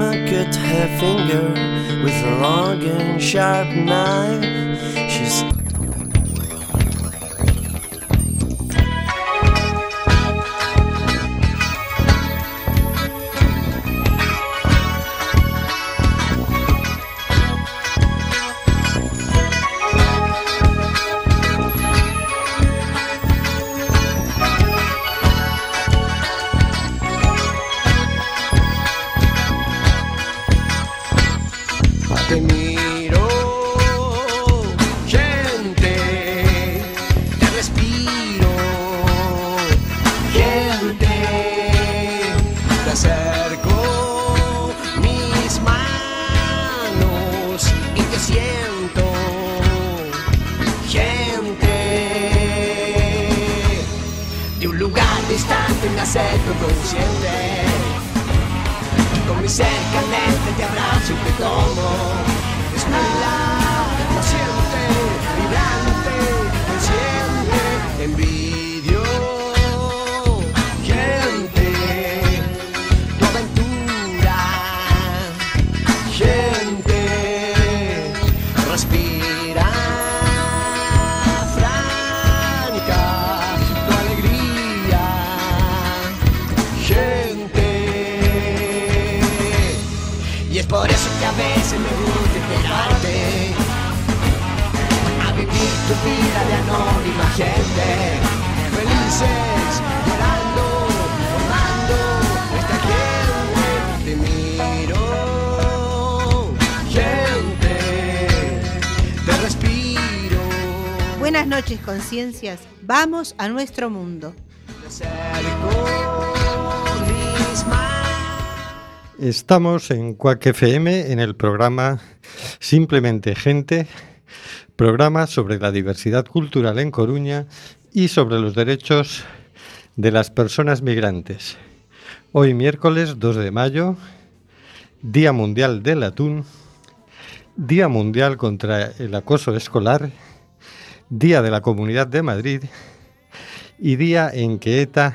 Grandma cut her finger with a long and sharp knife. She's me gusta esperarte A vivir tu vida de anónima gente Felices, llorando, formando esta gente Te miro, gente, te respiro Buenas noches, conciencias. Vamos a nuestro mundo. Te acerco mis manos Estamos en Cuac FM en el programa Simplemente Gente, programa sobre la diversidad cultural en Coruña y sobre los derechos de las personas migrantes. Hoy miércoles 2 de mayo, Día Mundial del Atún, Día Mundial contra el Acoso Escolar, Día de la Comunidad de Madrid y día en que ETA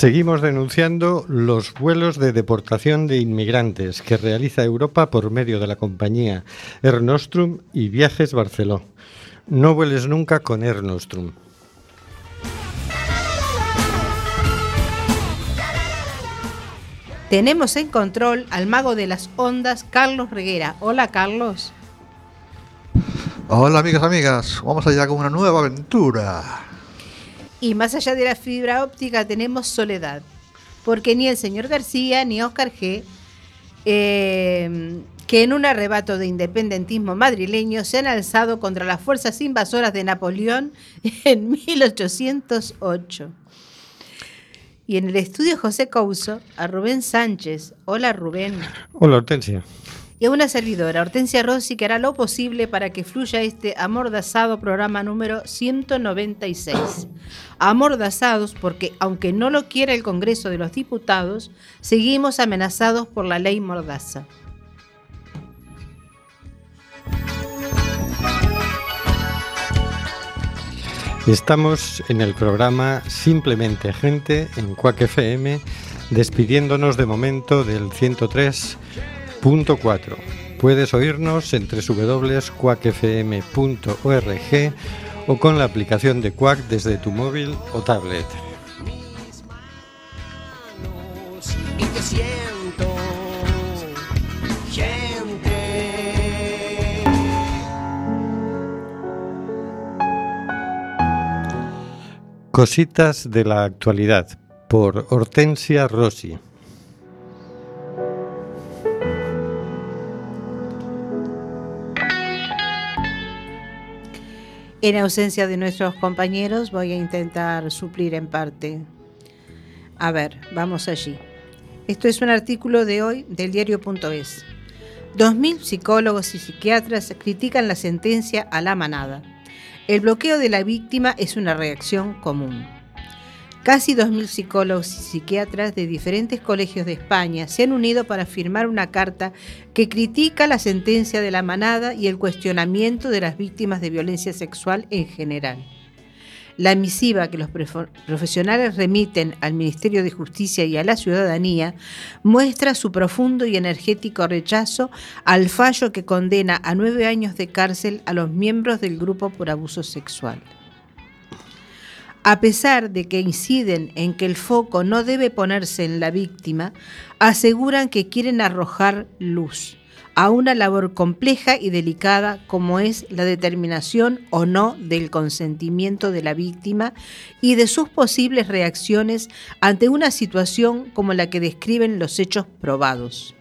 Seguimos denunciando los vuelos de deportación de inmigrantes que realiza Europa por medio de la compañía Air Nostrum y Viajes Barceló. No vueles nunca con Air Nostrum. Tenemos en control al mago de las ondas, Carlos Reguera. Hola, Carlos. Hola amigas, amigas, vamos allá con una nueva aventura. Y más allá de la fibra óptica tenemos soledad, porque ni el señor García ni Oscar G, eh, que en un arrebato de independentismo madrileño se han alzado contra las fuerzas invasoras de Napoleón en 1808. Y en el estudio José Couso, a Rubén Sánchez. Hola Rubén. Hola Hortensia. Y a una servidora, Hortensia Rossi, que hará lo posible para que fluya este amordazado programa número 196. Amordazados porque, aunque no lo quiera el Congreso de los Diputados, seguimos amenazados por la ley Mordaza. Estamos en el programa Simplemente Gente en Cuac FM, despidiéndonos de momento del 103.4. Puedes oírnos en www.cuacfm.org o con la aplicación de Quack desde tu móvil o tablet. Cositas de la actualidad por Hortensia Rossi. En ausencia de nuestros compañeros, voy a intentar suplir en parte. A ver, vamos allí. Esto es un artículo de hoy del diario.es. 2.000 psicólogos y psiquiatras critican la sentencia a la manada. El bloqueo de la víctima es una reacción común. Casi 2.000 psicólogos y psiquiatras de diferentes colegios de España se han unido para firmar una carta que critica la sentencia de la manada y el cuestionamiento de las víctimas de violencia sexual en general. La misiva que los profesionales remiten al Ministerio de Justicia y a la ciudadanía muestra su profundo y energético rechazo al fallo que condena a nueve años de cárcel a los miembros del grupo por abuso sexual. A pesar de que inciden en que el foco no debe ponerse en la víctima, aseguran que quieren arrojar luz a una labor compleja y delicada como es la determinación o no del consentimiento de la víctima y de sus posibles reacciones ante una situación como la que describen los hechos probados.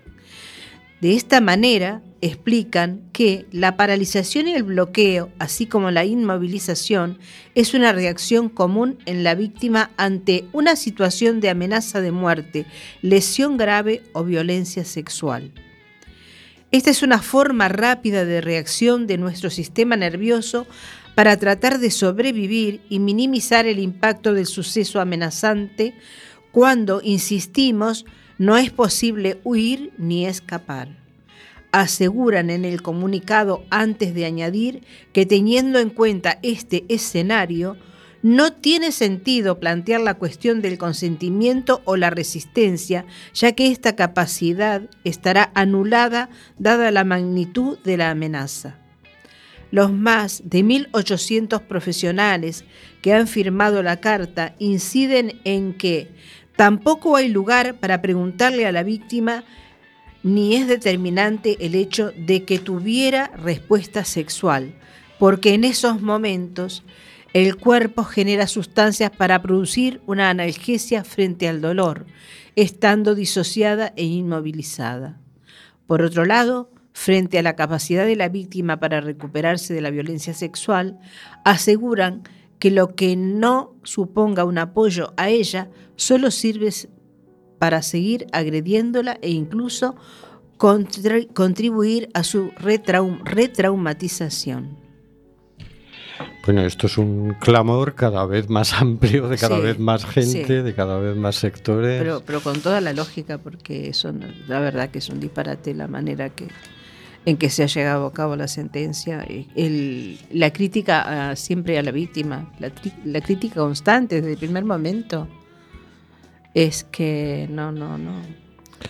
De esta manera, explican que la paralización y el bloqueo, así como la inmovilización, es una reacción común en la víctima ante una situación de amenaza de muerte, lesión grave o violencia sexual. Esta es una forma rápida de reacción de nuestro sistema nervioso para tratar de sobrevivir y minimizar el impacto del suceso amenazante cuando, insistimos, no es posible huir ni escapar. Aseguran en el comunicado antes de añadir que teniendo en cuenta este escenario, no tiene sentido plantear la cuestión del consentimiento o la resistencia, ya que esta capacidad estará anulada dada la magnitud de la amenaza. Los más de 1.800 profesionales que han firmado la carta inciden en que tampoco hay lugar para preguntarle a la víctima ni es determinante el hecho de que tuviera respuesta sexual, porque en esos momentos el cuerpo genera sustancias para producir una analgesia frente al dolor, estando disociada e inmovilizada. Por otro lado, frente a la capacidad de la víctima para recuperarse de la violencia sexual, aseguran que lo que no suponga un apoyo a ella solo sirve para seguir agrediéndola e incluso contribuir a su retraumatización. Bueno, esto es un clamor cada vez más amplio, de cada vez más gente, de cada vez más sectores. Pero, pero con toda la lógica, porque eso, la verdad que es un disparate la manera que en que se ha llegado a cabo la sentencia. El, la crítica siempre a la víctima, la, la crítica constante desde el primer momento, es que no, no, no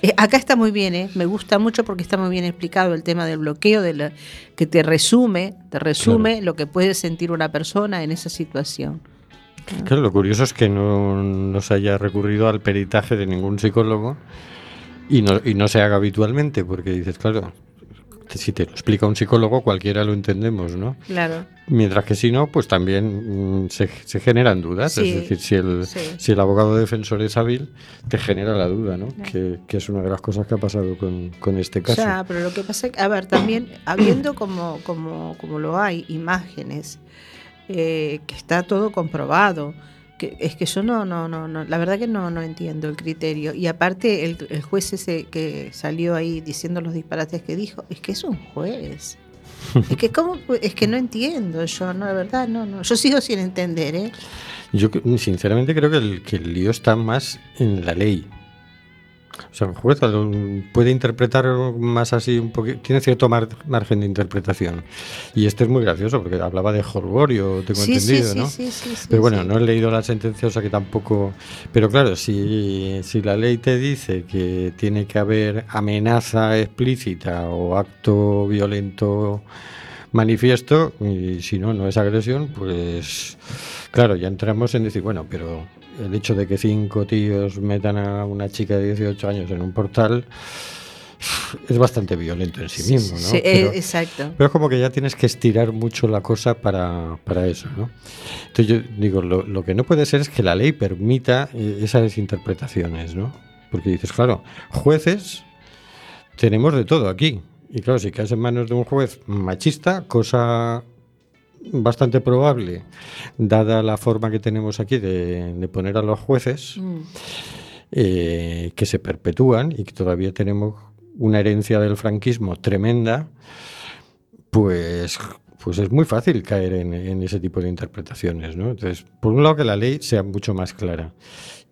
eh, acá está muy bien, ¿eh? me gusta mucho porque está muy bien explicado el tema del bloqueo, de la, que te resume, te resume lo que puede sentir una persona en esa situación. Claro, lo curioso es que no, no se haya recurrido al peritaje de ningún psicólogo y no, y no se haga habitualmente, porque dices, claro, si te lo explica un psicólogo, cualquiera lo entendemos, ¿no? Claro. Mientras que si no, pues también mm, se, generan dudas. es decir, si el, si el abogado defensor es hábil, te genera la duda, ¿no? Que, es una de las cosas que ha pasado con, este caso. Ya, pero lo que pasa es que, a ver, también, habiendo como, como, como lo hay, imágenes, eh, que está todo comprobado, es que yo no, no, no, no, la verdad que no, no entiendo el criterio. Y aparte el, juez ese que salió ahí diciendo los disparates que dijo, es que es un juez. es que cómo, es que no entiendo yo, no, la verdad, no, no. Yo sigo sin entender, ¿eh? Yo sinceramente creo que el, que el lío está más en la ley. O sea, el juez puede interpretar más así un poquito, tiene cierto margen de interpretación. Y este es muy gracioso porque hablaba de Jorgorio, tengo entendido, ¿no? Sí, sí, Pero bueno, no he leído la sentencia, o sea que tampoco. Pero claro, si, si la ley te dice que tiene que haber amenaza explícita o acto violento manifiesto, y si no, no es agresión, pues claro, ya entramos en decir, bueno, pero el hecho de que cinco tíos metan a una chica de 18 años en un portal es bastante violento en sí mismo, ¿no? Sí, pero, exacto. Pero es como que ya tienes que estirar mucho la cosa para, eso, ¿no? Entonces yo digo, lo, lo, que no puede ser es que la ley permita eh, esas interpretaciones, ¿no? Porque dices, claro, jueces tenemos de todo aquí. Y claro, si caes en manos de un juez machista, cosa bastante probable, dada la forma que tenemos aquí de, poner a los jueces. Mm. eh, que se perpetúan y que todavía tenemos una herencia del franquismo tremenda, pues, pues es muy fácil caer en, en ese tipo de interpretaciones. ¿no? Entonces, por un lado, que la ley sea mucho más clara.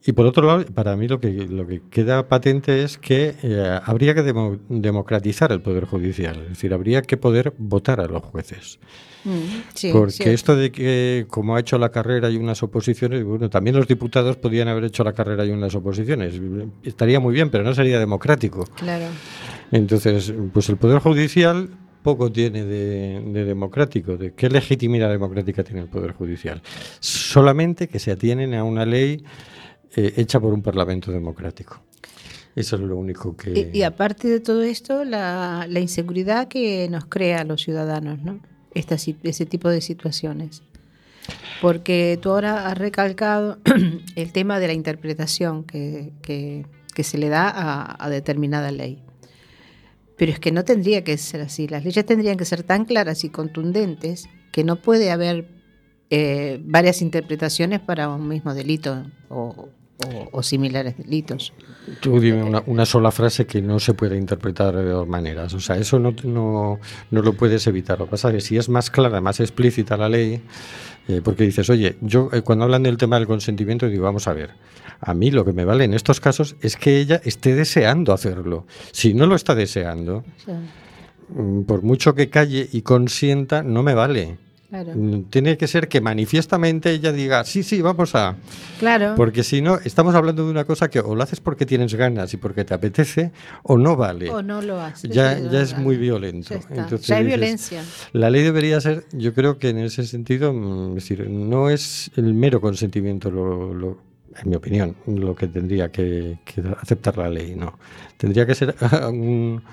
Y por otro lado, para mí lo que, lo que queda patente es que eh, habría que demo- democratizar el Poder Judicial, es decir, habría que poder votar a los jueces. Mm, sí, Porque cierto. esto de que, como ha hecho la carrera y unas oposiciones, bueno, también los diputados podían haber hecho la carrera y unas oposiciones. Estaría muy bien, pero no sería democrático. Claro. Entonces, pues el Poder Judicial poco tiene de, de democrático. ¿De qué legitimidad democrática tiene el Poder Judicial? Solamente que se atienen a una ley eh, hecha por un Parlamento democrático. Eso es lo único que... Y, y aparte de todo esto, la, inseguridad que nos crea a los ciudadanos, ¿no? Esta, ese tipo de situaciones. Porque tú ahora has recalcado el tema de la interpretación que, se le da a determinada ley. Pero es que no tendría que ser así. Las leyes tendrían que ser tan claras y contundentes que no puede haber eh, varias interpretaciones para un mismo delito o, o- o similares delitos. Tú dime una, una sola frase que no se puede interpretar de dos maneras. O sea, eso no, no, no lo puedes evitar. Lo que pasa es que si es más clara, más explícita la ley, eh, porque dices, oye, yo eh, cuando hablan del tema del consentimiento, digo, vamos a ver, a mí lo que me vale en estos casos es que ella esté deseando hacerlo. Si no lo está deseando, mm, por mucho que calle y consienta, no me vale. Claro. Mm, Tiene que ser que manifiestamente ella diga, sí, sí, vamos a... Claro. Porque si no, estamos hablando de una cosa que o lo haces porque tienes ganas y porque te apetece, o no vale. o no lo hace. ya, ya es muy violento. Ya. Entonces Ya hay dices, violencia. La ley debería ser, yo creo que en ese sentido, mm, es decir, no es el mero consentimiento, lo, lo- en mi opinión, lo que tendría que, que aceptar la ley, no. Tendría que ser un,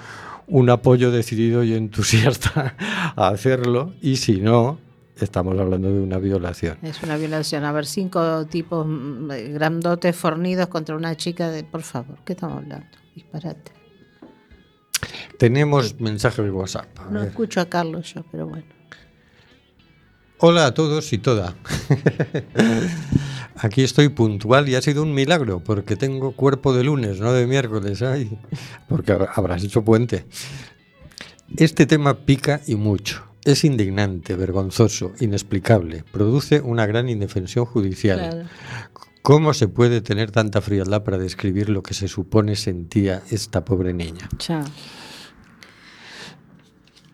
un apoyo decidido y entusiasta a hacerlo, y si no, estamos hablando de una violación. Es una violación. A ver, cinco tipos mm, grandotes fornidos contra una chica de... Por favor, ¿qué estamos hablando? Disparate. Tenemos mensaje de WhatsApp. a No ver. escucho a Carlos yo, pero bueno. Hola a todos y toda. Aquí estoy puntual y ha sido un milagro porque tengo cuerpo de lunes, no de miércoles. Ay, porque hab- habrás hecho puente. Este tema pica y mucho. Es indignante, vergonzoso, inexplicable. Produce una gran indefensión judicial. Claro. ¿Cómo se puede tener tanta frialdad para describir lo que se supone sentía esta pobre niña? Ya.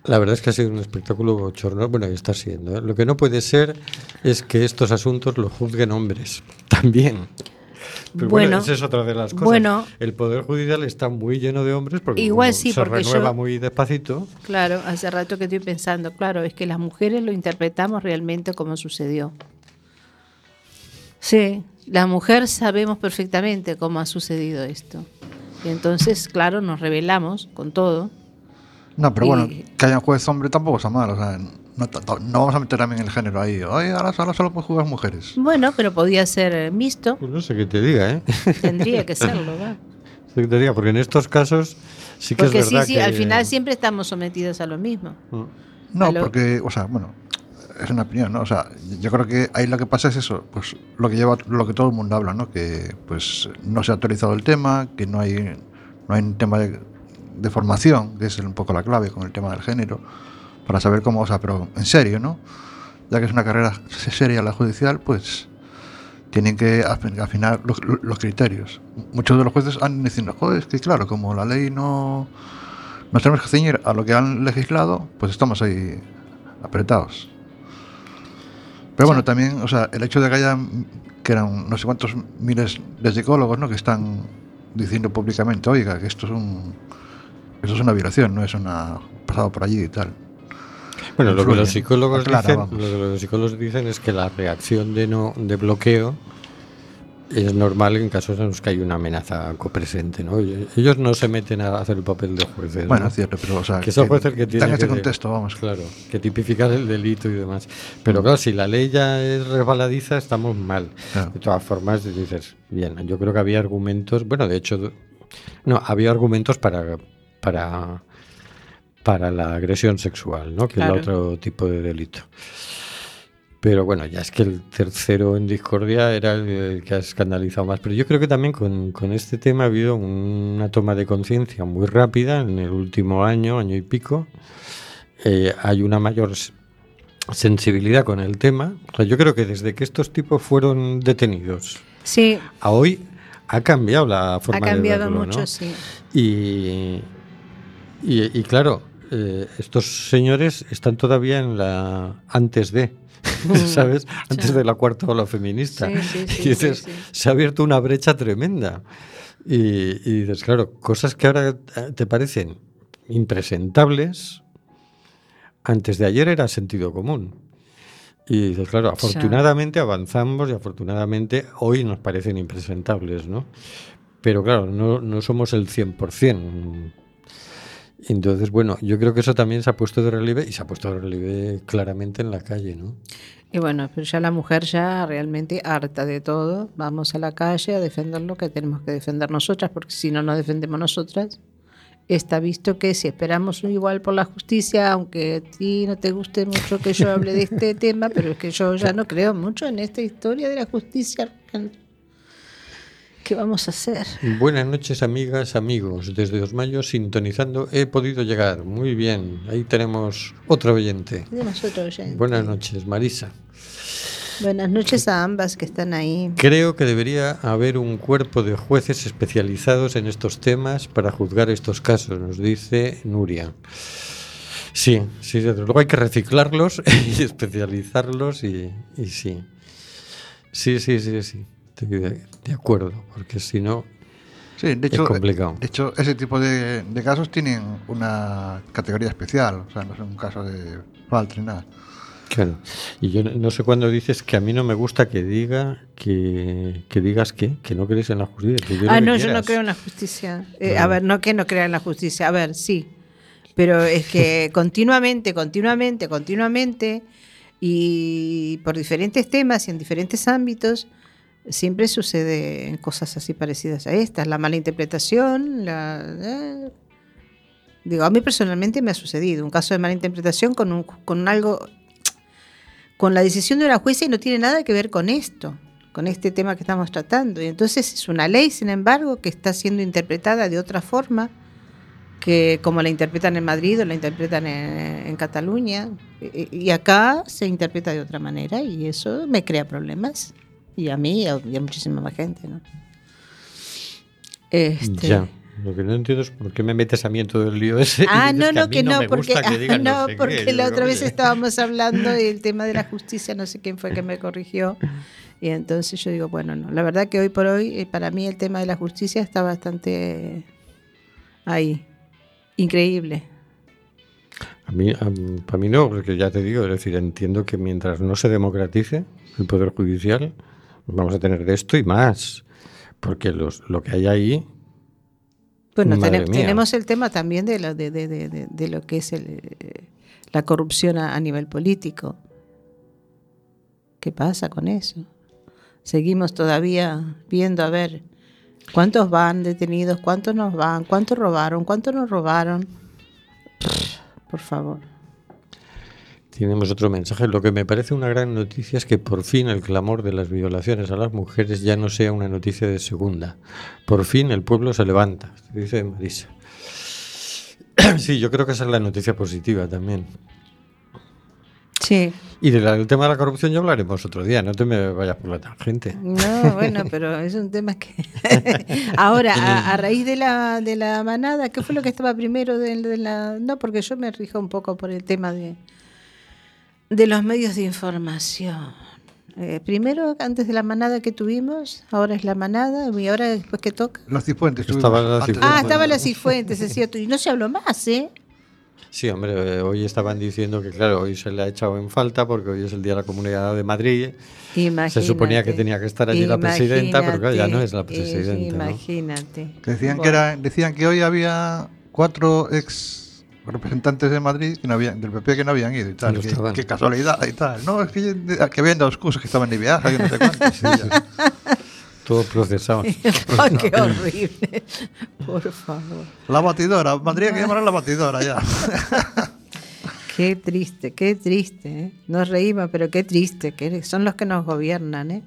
La verdad es que ha sido un espectáculo bochornoso. Bueno, y está siendo. ¿eh? Lo que no puede ser es que estos asuntos los juzguen hombres. También. Pero bueno, Bueno, esa es otra de las cosas. bueno. el Poder Judicial está muy lleno de hombres porque Igual como sí, se porque renueva yo- muy despacito. Claro, hace rato que estoy pensando, claro, es que las mujeres lo interpretamos realmente como sucedió. Sí, la mujer sabemos perfectamente cómo ha sucedido esto. Y entonces, claro, nos revelamos con todo. No, pero Y- bueno, que haya un juez hombre tampoco está mal. O sea, no, ta- no vamos a meter también el género ahí. Oye, ahora, ahora solo pueden jugar mujeres. Bueno, pero podía ser eh, mixto, Pues no sé qué te diga, ¿eh? tendría que serlo, ¿va? No sé qué te diga, porque en estos casos sí que Porque es sí, verdad sí, que... al final siempre estamos sometidos a lo mismo. Mm. No, Aló. porque, o sea, bueno, es una opinión, ¿no? O sea, yo creo que ahí lo que pasa es eso, pues lo que lleva, lo que todo el mundo habla, ¿no? Que pues no se ha actualizado el tema, que no hay, no hay un tema de, de formación, que es un poco la clave con el tema del género, para saber cómo, o sea, pero en serio, ¿no? Ya que es una carrera seria la judicial, pues tienen que afi- afinar los, los criterios. Muchos de los jueces han diciendo, joder, es que claro, como la ley no nos tenemos que ceñir a lo que han legislado, pues estamos ahí apretados. Pero bueno, también, o sea, el hecho de que haya, que eran no sé cuántos miles de psicólogos, ¿no? Que están diciendo públicamente, oiga, que esto es un, esto es una violación, no es una pasado por allí y tal. Bueno, lo que los psicólogos Aclara, dicen, vamos. lo que los psicólogos dicen es que la reacción de no de bloqueo es normal en casos en los que hay una amenaza copresente, ¿no? Ellos no se meten a hacer el papel de jueces. Bueno, ¿no? es cierto, pero o sea, que son jueces que tienen en este que- contexto, vamos. Claro, que tipificar el delito y demás. Pero claro, si la ley ya es resbaladiza, estamos mal. Claro. De todas formas, dices, bien, yo creo que había argumentos, bueno, de hecho, no, había argumentos para, para, para la agresión sexual, ¿no? Que Claro. es el otro tipo de delito. Pero bueno, ya es que el tercero en discordia era el, el que ha escandalizado más. Pero yo creo que también con, con este tema ha habido una toma de conciencia muy rápida en el último año, año y pico. Eh, hay una mayor sensibilidad con el tema. O sea, yo creo que desde que estos tipos fueron detenidos Sí, a hoy ha cambiado la ha forma de cambiado verlo, mucho, ¿no? sí. Y, y, y claro, eh, estos señores están todavía en la antes de, ¿sabes? Antes de la cuarta ola feminista. Sí, sí, sí, y dices, se ha abierto una brecha tremenda. Y, y dices, claro, cosas que ahora eh, te parecen impresentables, antes de ayer era sentido común. Y dices, claro, afortunadamente avanzamos y afortunadamente hoy nos parecen impresentables, ¿no? Pero claro, no, no somos el 100%. Entonces, bueno, yo creo que eso también se ha puesto de relieve y se ha puesto de relieve claramente en la calle, ¿no? Y bueno, pero ya la mujer ya realmente harta de todo, vamos a la calle a defender lo que tenemos que defender nosotras, porque si no nos defendemos nosotras, está visto que si esperamos igual por la justicia, aunque a ti no te guste mucho que yo hable de este tema, pero es que yo ya no creo mucho en esta historia de la justicia. ¿Qué vamos a hacer? Buenas noches, amigas, amigos. Desde Osmayo, sintonizando, he podido llegar. Muy bien, ahí tenemos otro oyente. Tenemos otro oyente. Buenas noches, Marisa. Buenas noches a ambas que están ahí. Creo que debería haber un cuerpo de jueces especializados en estos temas para juzgar estos casos, nos dice Nuria. Sí, sí, desde luego hay que reciclarlos y especializarlos y, y sí. Sí, sí, sí, sí. Estoy de, de acuerdo, porque si no, Sí, de hecho, complicado. de hecho ese tipo de, de casos tienen una categoría especial, o sea, no es un caso de falta ni nada. Claro. Y yo no- sé cuándo dices que a mí no me gusta que diga que, que digas que, que no crees en la justicia. que Ah, que no, yo no creo en la justicia. Eh, Claro. A ver, no que no crea en la justicia. A ver, sí. Pero es que continuamente, continuamente, continuamente, y por diferentes temas y en diferentes ámbitos, siempre sucede cosas así parecidas a estas. La mala interpretación, la... eh, Digo, a mí personalmente me ha sucedido un caso de mala interpretación con, un, con algo, con la decisión de una jueza y no tiene nada que ver con esto, con este tema que estamos tratando. Y entonces es una ley, sin embargo, que está siendo interpretada de otra forma que como la interpretan en Madrid o la interpretan en, en Cataluña. Y acá se interpreta de otra manera y eso me crea problemas. Y a mí y a, y a muchísima más gente, ¿no? Este, Ya. Lo que no entiendo es por qué me metes a mí en todo el lío ese. Ah, no, no, que no, porque, no, porque la otra vez estábamos hablando del tema de la justicia, no sé quién fue que me corrigió, y entonces yo digo, bueno, no, la verdad que hoy por hoy, eh, para mí el tema de la justicia está bastante ahí, increíble. A mí, a- para mí no, porque ya te digo, es decir, entiendo que mientras no se democratice el Poder Judicial, vamos a tener de esto y más. Porque los, lo que hay ahí, Bueno, tenemos el tema también de lo, de, de- de- de- de lo que es el, eh, la corrupción a, a nivel político. ¿Qué pasa con eso? Seguimos todavía viendo a ver cuántos van detenidos, cuántos nos van, cuántos robaron, cuántos nos robaron. Por favor. Tenemos otro mensaje. Lo que me parece una gran noticia es que por fin el clamor de las violaciones a las mujeres ya no sea una noticia de segunda. Por fin el pueblo se levanta, dice Marisa. Sí, yo creo que esa es la noticia positiva también. Sí. Y del tema de la corrupción ya hablaremos otro día, no te me vayas por la tangente. No, bueno, pero es un tema que... Ahora, a, a raíz de la, de la manada, ¿qué fue lo que estaba primero de, de la...? No, porque yo me rijo un poco por el tema de, de los medios de información. Eh, primero, antes de la manada que tuvimos, ahora es la manada, y ahora después que toca. Los cifuentes. Estaba la Cifuentes. Ah, estaba manada. la Cifuentes, es cierto, y no se habló más, ¿eh? Sí, hombre, eh, hoy estaban diciendo que, claro, hoy se le ha echado en falta porque hoy es el Día de la Comunidad de Madrid. Se suponía que tenía que estar allí la presidenta, pero claro, ya no es la Imagínate, presidenta. ¿no? Imagínate. Que decían, Bueno. que era, decían que hoy había cuatro ex representantes de Madrid que no habían, del PP que no habían ido y tal. Qué casualidad y tal. No, es que, que habían dos cosas que estaban de viaje, que no sé cuántos. sí. Todo procesado. Qué horrible. Por favor. La batidora, Madrid hay que llamar a la batidora ya. Qué triste, qué triste. ¿eh? Nos reímos, pero qué triste, que son los que nos gobiernan. ¿eh?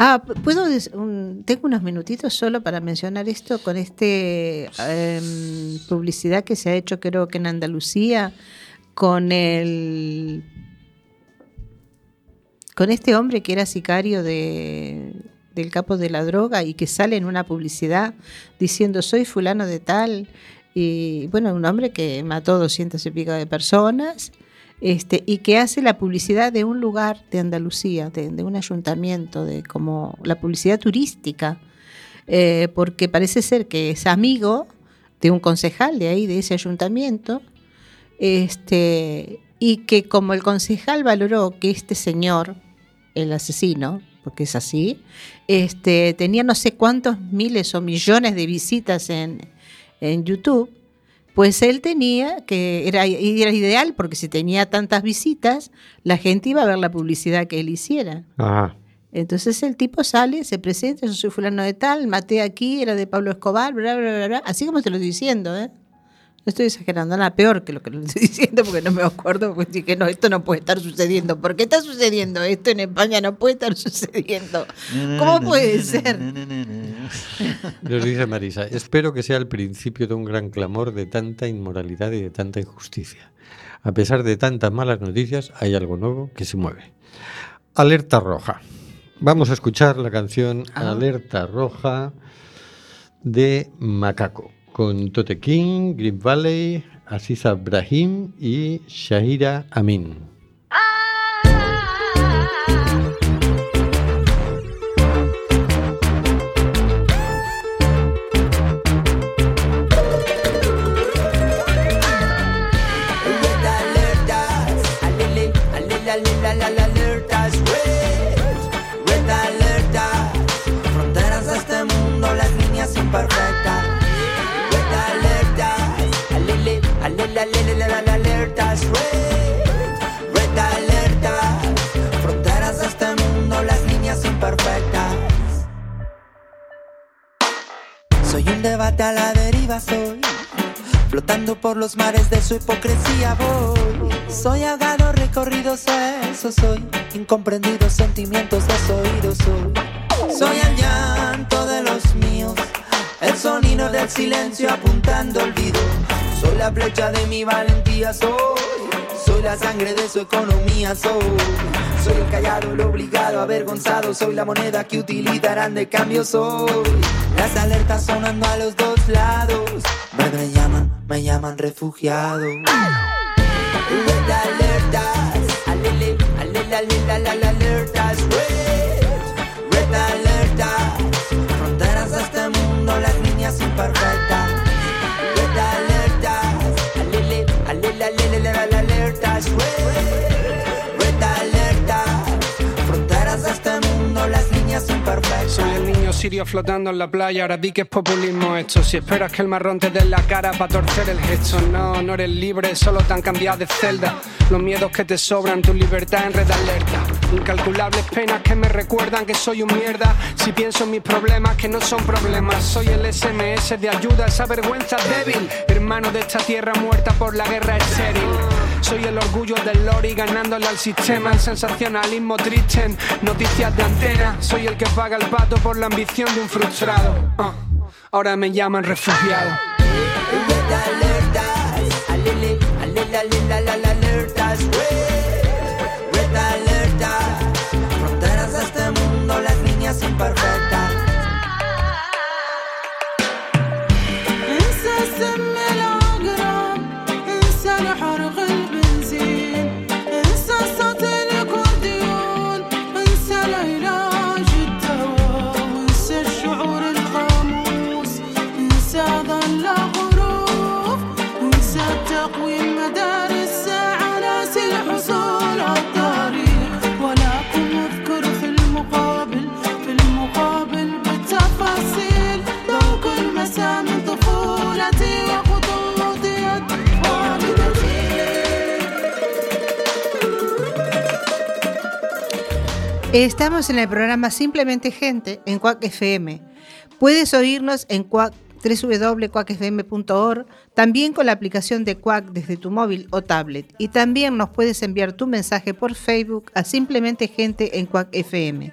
Ah, puedo tengo unos minutitos solo para mencionar esto con este em, publicidad que se ha hecho creo que en Andalucía con el con este hombre que era sicario de, del capo de la droga y que sale en una publicidad diciendo soy fulano de tal y bueno, un hombre que mató doscientos y pico de personas este, y que hace la publicidad de un lugar de Andalucía, de, un ayuntamiento, de como la publicidad turística, eh, porque parece ser que es amigo de un concejal de ahí, de ese ayuntamiento, este, y que como el concejal valoró que este señor, el asesino, porque es así, este, tenía no sé cuántos miles o millones de visitas en, en YouTube, pues él tenía que, era, era ideal porque si tenía tantas visitas, la gente iba a ver la publicidad que él hiciera. Entonces el tipo sale, se presenta, yo soy fulano de tal, maté aquí, era de Pablo Escobar, bla, bla, bla, bla, así como te lo estoy diciendo, ¿eh? No estoy exagerando, nada peor que lo que le estoy diciendo porque no me acuerdo, porque dije, no, esto no puede estar sucediendo. ¿Por qué está sucediendo esto en España? No puede estar sucediendo. ¿Cómo puede ser? Nos dice Marisa, espero que sea el principio de un gran clamor de tanta inmoralidad y de tanta injusticia. A pesar de tantas malas noticias, hay algo nuevo que se mueve. Alerta roja. Vamos a escuchar la canción ah. Alerta roja de Macaco con Tote King, Green Valley, Aziza Brahim y Shahira Amin. A la deriva soy, flotando por los mares de su hipocresía voy. Soy ahogado, recorrido, eso soy, incomprendidos sentimientos desoídos soy. Soy el llanto de los míos, el sonido del silencio apuntando olvido. Soy la flecha de mi valentía, soy, soy la sangre de su economía, soy. Soy el callado, el obligado, avergonzado. Soy la moneda que utilizarán de cambio. Soy las alertas sonando a los dos lados. Me, llaman, me llaman refugiado. Red alertas, alele, alele, alele, alertas. Red, red alertas. Fronteras de este mundo, las líneas imperfectas. Soy el niño sirio flotando en la playa, ahora vi que es populismo esto. Si esperas que el marrón te dé la cara para torcer el gesto, no, no eres libre, solo te han cambiado de celda. Los miedos que te sobran, tu libertad en red alerta. Incalculables penas que me recuerdan que soy un mierda. Si pienso en mis problemas que no son problemas, soy el SMS de ayuda, esa vergüenza débil. Hermano de esta tierra muerta por la guerra estéril. Soy el orgullo del lori ganándole al sistema, el sensacionalismo triste noticias de antena. Soy el que paga el pato por la ambición de un frustrado. Ah, ahora me llaman refugiado. Fronteras de este mundo, las imperfectas. Estamos en el programa Simplemente Gente en Cuac FM. Puedes oírnos en www.cuacfm.org, también con la aplicación de Quack desde tu móvil o tablet. Y también nos puedes enviar tu mensaje por Facebook a simplemente gente en Quack FM.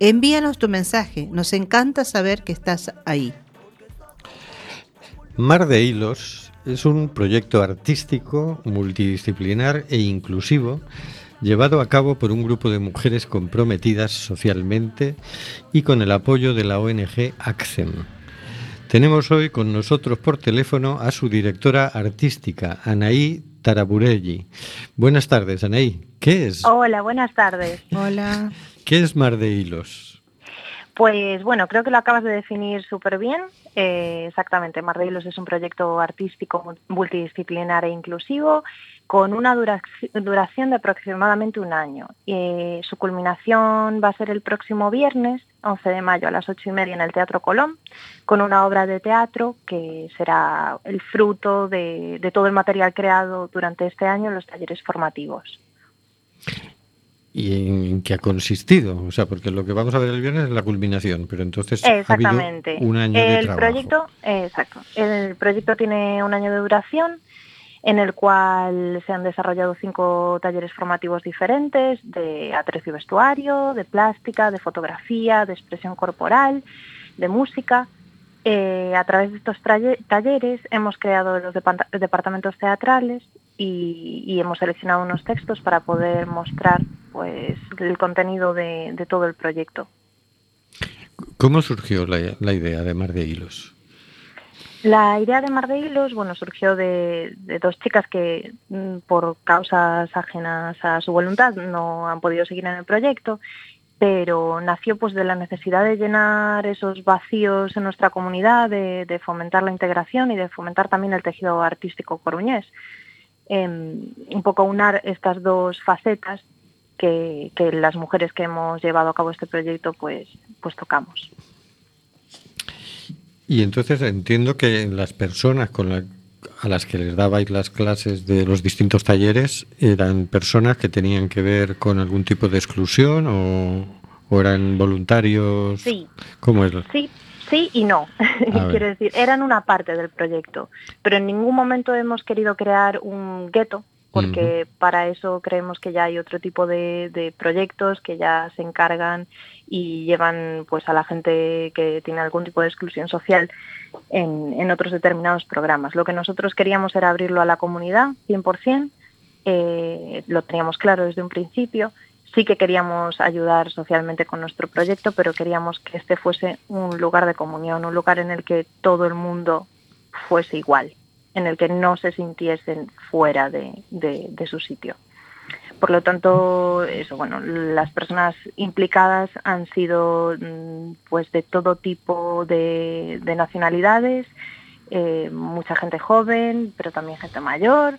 Envíanos tu mensaje, nos encanta saber que estás ahí. Mar de Hilos es un proyecto artístico, multidisciplinar e inclusivo llevado a cabo por un grupo de mujeres comprometidas socialmente y con el apoyo de la ONG ACCEM. Tenemos hoy con nosotros por teléfono a su directora artística, Anaí Taraburelli. Buenas tardes, Anaí. ¿Qué es? Hola, buenas tardes. Hola. ¿Qué es Mar de Hilos? Pues bueno, creo que lo acabas de definir súper bien. Eh, exactamente, Mar de Hilos es un proyecto artístico multidisciplinar e inclusivo con una duración de aproximadamente un año. Eh, su culminación va a ser el próximo viernes, 11 de mayo a las 8 y media en el Teatro Colón, con una obra de teatro que será el fruto de, todo el material creado durante este año en los talleres formativos. ¿Y en, qué ha consistido? O sea, porque lo que vamos a ver el viernes es la culminación, pero entonces Exactamente. ha habido un año de el trabajo. Proyecto, exacto. El proyecto tiene un año de duración en el cual se han desarrollado cinco talleres formativos diferentes de atrezo y vestuario, de plástica, de fotografía, de expresión corporal, de música. Eh, a través de estos talleres hemos creado los departamentos teatrales y, hemos seleccionado unos textos para poder mostrar pues, el contenido de, todo el proyecto. ¿Cómo surgió la idea de Mar de Hilos? La idea de Mar de Hilos, bueno, surgió de, dos chicas que mm, por causas ajenas a su voluntad no han podido seguir en el proyecto, pero nació pues de la necesidad de llenar esos vacíos en nuestra comunidad, de, fomentar la integración y de fomentar también el tejido artístico coruñés. Em, un poco unar estas dos facetas que, que, las mujeres que hemos llevado a cabo este proyecto pues, pues tocamos. Y entonces entiendo que las personas con a las que les dabais las clases de los distintos talleres eran personas que tenían que ver con algún tipo de exclusión o, eran voluntarios. Sí. ¿Cómo es? Sí, sí y no. Quiero decir, eran una parte del proyecto, pero en ningún momento hemos querido crear un gueto porque para eso creemos que ya hay otro tipo de, proyectos que ya se encargan y llevan pues a la gente que tiene algún tipo de exclusión social en, otros determinados programas. Lo que nosotros queríamos era abrirlo a la comunidad 100%, eh, lo teníamos claro desde un principio, sí que queríamos ayudar socialmente con nuestro proyecto, pero queríamos que este fuese un lugar de comunión, un lugar en el que todo el mundo fuese igual en el que no se sintiesen fuera de, su sitio. Por lo tanto, eso, bueno, las personas implicadas han sido mm, pues de todo tipo de, nacionalidades, eh, mucha gente joven, pero también gente mayor.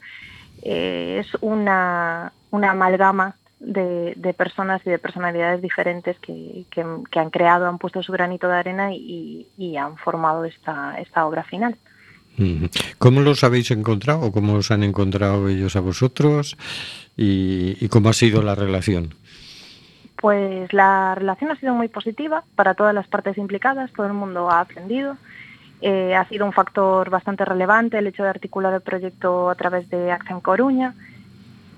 Eh, es una, amalgama de, personas y de personalidades diferentes que, han creado, han puesto su granito de arena y, han formado esta obra final. ¿Cómo los habéis encontrado o cómo os han encontrado ellos a vosotros y, cómo ha sido la relación? Pues la relación ha sido muy positiva para todas las partes implicadas, todo el mundo ha aprendido. Eh, ha sido un factor bastante relevante el hecho de articular el proyecto a través de Accent Coruña,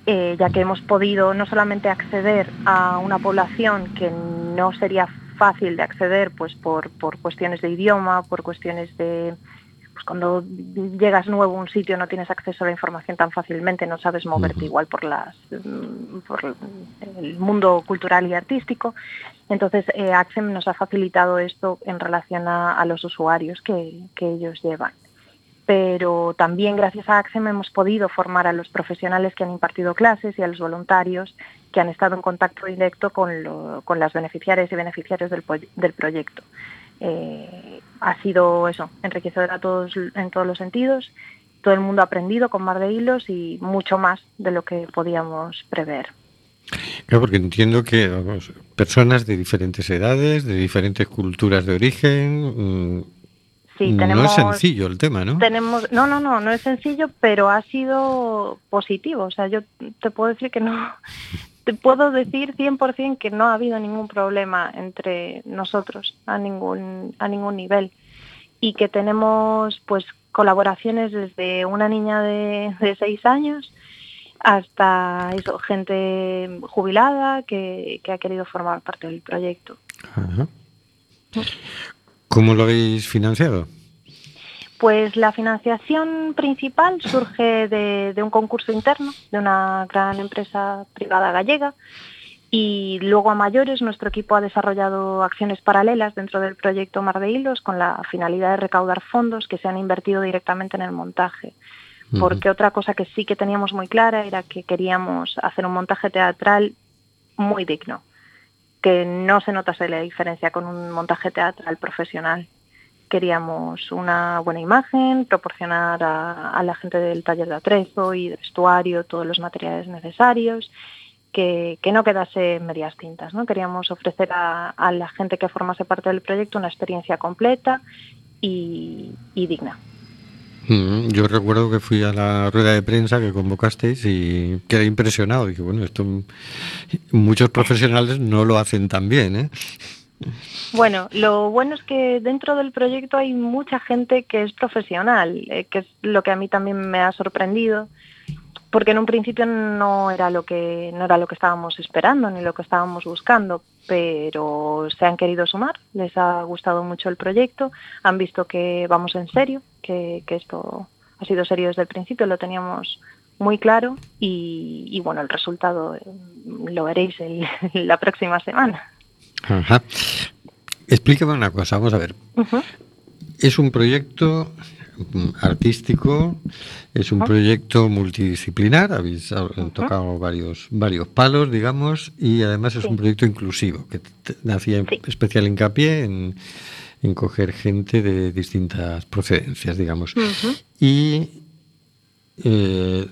eh, ya que hemos podido no solamente acceder a una población que no sería fácil de acceder pues por cuestiones de idioma, por cuestiones de, pues cuando llegas nuevo a un sitio no tienes acceso a la información tan fácilmente, no sabes moverte igual por las mm, por el mundo cultural y artístico. Entonces eh, Accem nos ha facilitado esto en relación a, los usuarios que, ellos llevan. Pero también gracias a Accem hemos podido formar a los profesionales que han impartido clases y a los voluntarios que han estado en contacto directo con, con las beneficiarias y beneficiarios del, del proyecto. Eh, ha sido eso, enriquecedor a todos, en todos los sentidos. Todo el mundo ha aprendido con Mar de Hilos y mucho más de lo que podíamos prever. Claro, porque entiendo que personas de diferentes edades, de diferentes culturas de origen. Mm, sí, no es sencillo el tema, ¿no? Tenemos, no, no, no, no es sencillo, pero ha sido positivo. O sea, yo te puedo decir que no, te puedo decir 100% que no ha habido ningún problema entre nosotros a ningún, a ningún nivel. y que tenemos pues colaboraciones desde una niña de, de seis años hasta eso, gente jubilada que, que, ha querido formar parte del proyecto. ¿Cómo lo habéis financiado? Pues la financiación principal surge de, de, un concurso interno de una gran empresa privada gallega y luego a mayores nuestro equipo ha desarrollado acciones paralelas dentro del proyecto Mar de Hilos con la finalidad de recaudar fondos que se han invertido directamente en el montaje. Porque otra cosa que sí que teníamos muy clara era que queríamos hacer un montaje teatral muy digno, que no se notase la diferencia con un montaje teatral profesional. Queríamos una buena imagen, proporcionar a, a la gente del taller de atrezo y de vestuario todos los materiales necesarios que, no quedase medias tintas. ¿no? Queríamos ofrecer a, la gente que formase parte del proyecto una experiencia completa y, y digna. Mm, yo recuerdo que fui a la rueda de prensa que convocasteis y quedé impresionado. Dije, bueno, esto muchos profesionales no lo hacen tan bien, ¿eh? Bueno, lo bueno es que dentro del proyecto hay mucha gente que es profesional, eh, que es lo que a mí también me ha sorprendido porque en un principio no era lo que no era lo que estábamos esperando ni lo que estábamos buscando, pero se han querido sumar, les ha gustado mucho el proyecto, han visto que vamos en serio, que, esto ha sido serio desde el principio, lo teníamos muy claro y, y bueno, el resultado eh, lo veréis el, la próxima semana. Ajá. Explícame una cosa, vamos a ver. Uh -huh. Es un proyecto artístico, es un proyecto multidisciplinar, habéis tocado varios, varios palos, digamos, y además es sí. un proyecto inclusivo, que hacía sí. especial hincapié en, en, coger gente de distintas procedencias, digamos. Y eh,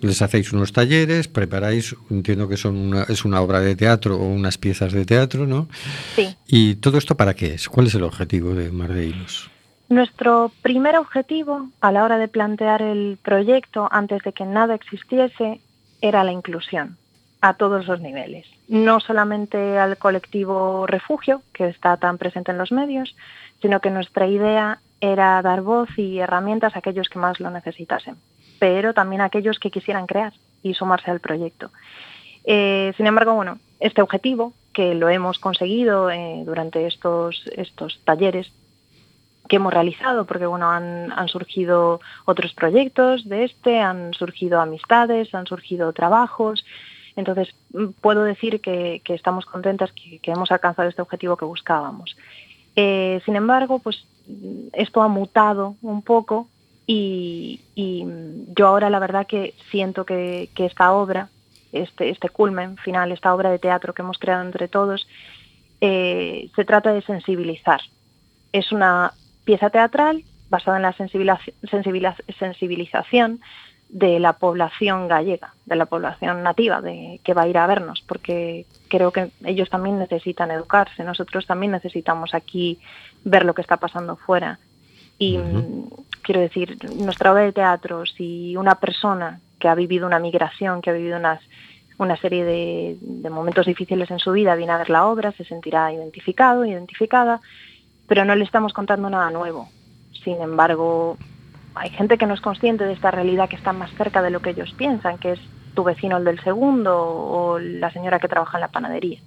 les hacéis unos talleres, preparáis, entiendo que son una, es una obra de teatro o unas piezas de teatro, ¿no? Sí. ¿Y todo esto para qué es? ¿Cuál es el objetivo de Mar de Hilos? Nuestro primer objetivo a la hora de plantear el proyecto, antes de que nada existiese, era la inclusión a todos los niveles. No solamente al colectivo refugio, que está tan presente en los medios, sino que nuestra idea era dar voz y herramientas a aquellos que más lo necesitasen, pero también a aquellos que quisieran crear y sumarse al proyecto. Eh, sin embargo, bueno, este objetivo, que lo hemos conseguido eh, durante estos, estos talleres que hemos realizado, porque bueno, han, han, surgido otros proyectos de este, han surgido amistades, han surgido trabajos. Entonces, puedo decir que, estamos contentas que, que, hemos alcanzado este objetivo que buscábamos. Eh, sin embargo, pues esto ha mutado un poco y, y yo ahora la verdad que siento que, que esta obra, este, este culmen final, esta obra de teatro que hemos creado entre todos, eh, se trata de sensibilizar. Es una pieza teatral basada en la sensibilización de la población gallega, de la población nativa de, que va a ir a vernos, porque creo que ellos también necesitan educarse, nosotros también necesitamos aquí ver lo que está pasando fuera. Y uh -huh. Quiero decir, nuestra obra de teatro, si una persona que ha vivido una migración, que ha vivido una serie de, de momentos difíciles en su vida, viene a ver la obra, se sentirá identificado, identificada, pero no le estamos contando nada nuevo. Sin embargo, hay gente que no es consciente de esta realidad que está más cerca de lo que ellos piensan, que es tu vecino el del segundo o la señora que trabaja en la panadería.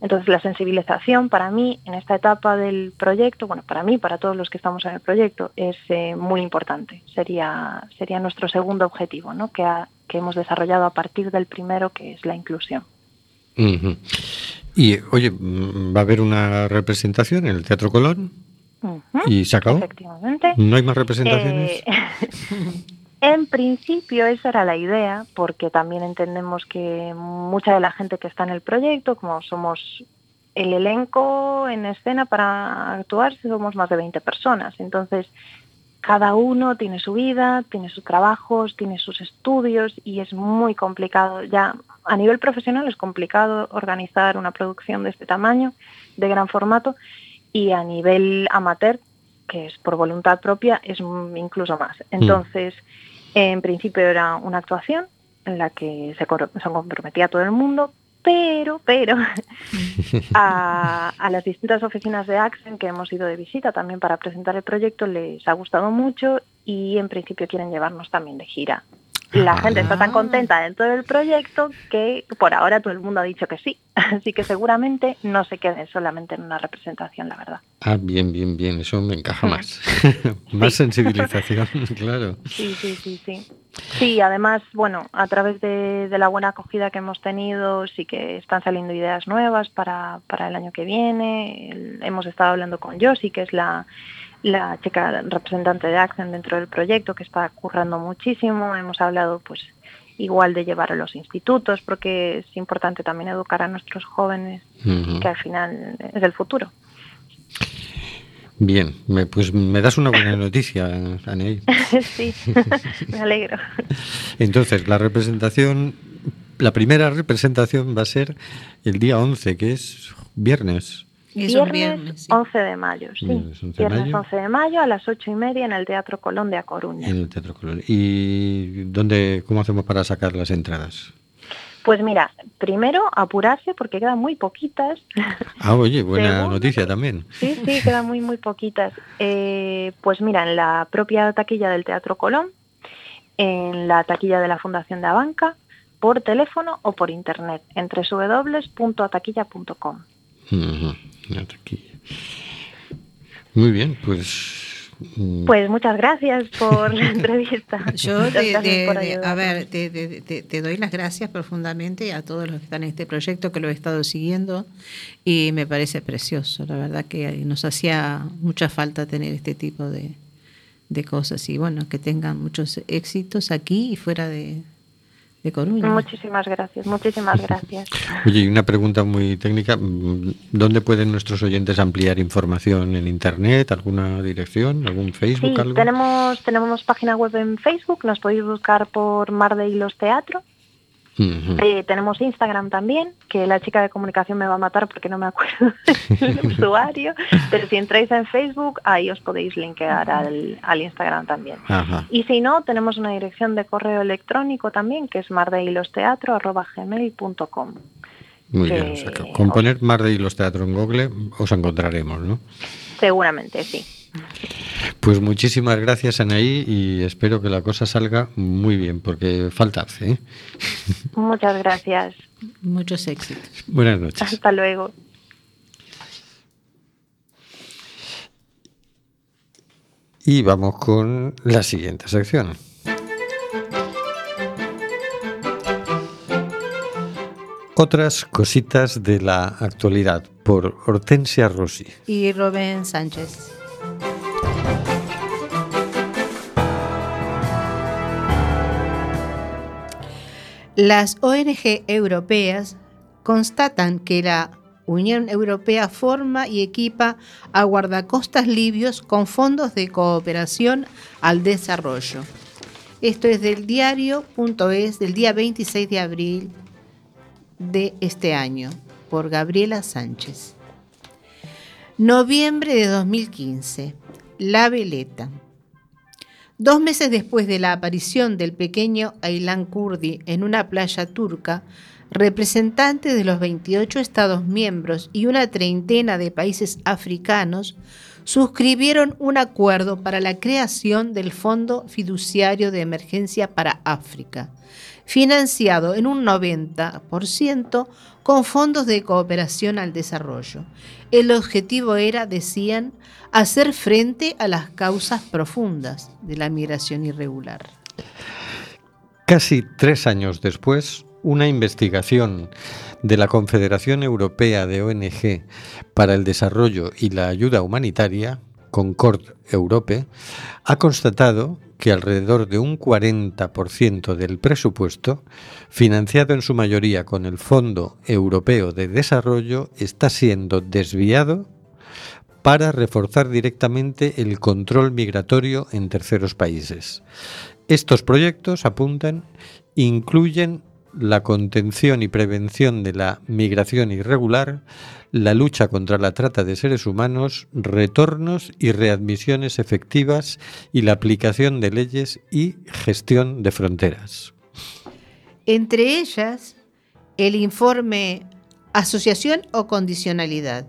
Entonces la sensibilización para mí en esta etapa del proyecto, bueno, para mí, para todos los que estamos en el proyecto, es eh, muy importante. Sería, sería nuestro segundo objetivo, ¿no? que, ha, que hemos desarrollado a partir del primero, que es la inclusión. Uh -huh. Y, oye, ¿va a haber una representación en el Teatro Colón? Uh -huh. ¿Y se acabó? Efectivamente. ¿No hay más representaciones? Eh, en principio esa era la idea, porque también entendemos que mucha de la gente que está en el proyecto, como somos el elenco en escena para actuar, somos más de 20 personas. Entonces, cada uno tiene su vida, tiene sus trabajos, tiene sus estudios y es muy complicado. Ya a nivel profesional es complicado organizar una producción de este tamaño, de gran formato, y a nivel amateur, que es por voluntad propia, es incluso más. Entonces, mm. en principio era una actuación en la que se, se comprometía todo el mundo, pero, pero, a, a, las distintas oficinas de Accent que hemos ido de visita también para presentar el proyecto les ha gustado mucho y en principio quieren llevarnos también de gira la gente está tan contenta dentro del proyecto que por ahora todo el mundo ha dicho que sí. Así que seguramente no se quede solamente en una representación, la verdad. Ah, bien, bien, bien. Eso me encaja mm. más. más sensibilización, claro. Sí, sí, sí, sí. Sí, además, bueno, a través de, de, la buena acogida que hemos tenido, sí que están saliendo ideas nuevas para, para el año que viene. hemos estado hablando con Josie, que es la la chica representante de Accent dentro del proyecto que está currando muchísimo. Hemos hablado pues igual de llevar a los institutos porque es importante también educar a nuestros jóvenes que al final es el futuro. Bien, pues me das una buena noticia, Aney. sí, me alegro. Entonces, la representación, la primera representación va a ser el día 11, que es viernes. Viernes, 11 de mayo, sí. Viernes 11 de mayo. a las 8 y media en el Teatro Colón de A Coruña. En el Teatro Colón. ¿Y dónde, cómo hacemos para sacar las entradas? Pues mira, primero apurarse porque quedan muy poquitas. Ah, oye, buena noticia también. Sí, sí, quedan muy, muy poquitas. Eh, pues mira, en la propia taquilla del Teatro Colón, en la taquilla de la Fundación de Abanca, por teléfono o por internet, en www.ataquilla.com. Muy bien, pues mm. pues muchas gracias por la entrevista. Yo, a ver, te, doy las gracias profundamente a todos los que están en este proyecto, que lo he estado siguiendo y me parece precioso. La verdad que nos hacía mucha falta tener este tipo de, de cosas y bueno, que tengan muchos éxitos aquí y fuera de, Muchísimas gracias, muchísimas gracias. Oye, y una pregunta muy técnica. ¿Dónde pueden nuestros oyentes ampliar información en Internet? ¿Alguna dirección? ¿Algún Facebook? Sí, Tenemos, tenemos página web en Facebook, nos podéis buscar por Mar de Hilos Teatro eh, tenemos Instagram también, que la chica de comunicación me va a matar porque no me acuerdo del usuario, pero si entráis en Facebook, ahí os podéis linkear al, al Instagram también. Y si no, tenemos una dirección de correo electrónico también, que es mardehillosteatro.gmail.com. Muy bien, con poner Mar de Hilos Teatro en Google os encontraremos, ¿no? Seguramente, sí. Pues muchísimas gracias, Anaí, y espero que la cosa salga muy bien, porque falta hace. ¿eh? Muchas gracias. Muchos éxitos. Buenas noches. Hasta luego. Y vamos con la siguiente sección. Otras cositas de la actualidad por Hortensia Rossi. Y Rubén Sánchez. Las ONG europeas constatan que la Unión Europea forma y equipa a guardacostas libios con fondos de cooperación al desarrollo. Esto es del diario.es del día 26 de abril de este año, por Gabriela Sánchez. Noviembre de 2015. La Veleta. Dos meses después de la aparición del pequeño Aylan Kurdi en una playa turca, representantes de los 28 Estados miembros y una treintena de países africanos suscribieron un acuerdo para la creación del Fondo Fiduciario de Emergencia para África, financiado en un 90% con fondos de cooperación al desarrollo. El objetivo era, decían, hacer frente a las causas profundas de la migración irregular. Casi tres años después, una investigación de la Confederación Europea de ONG para el Desarrollo y la Ayuda Humanitaria, Concord Europe, ha constatado que alrededor de un 40% del presupuesto, financiado en su mayoría con el Fondo Europeo de Desarrollo, está siendo desviado para reforzar directamente el control migratorio en terceros países. Estos proyectos, apuntan, incluyen la contención y prevención de la migración irregular, la lucha contra la trata de seres humanos, retornos y readmisiones efectivas y la aplicación de leyes y gestión de fronteras. Entre ellas, el informe Asociación o Condicionalidad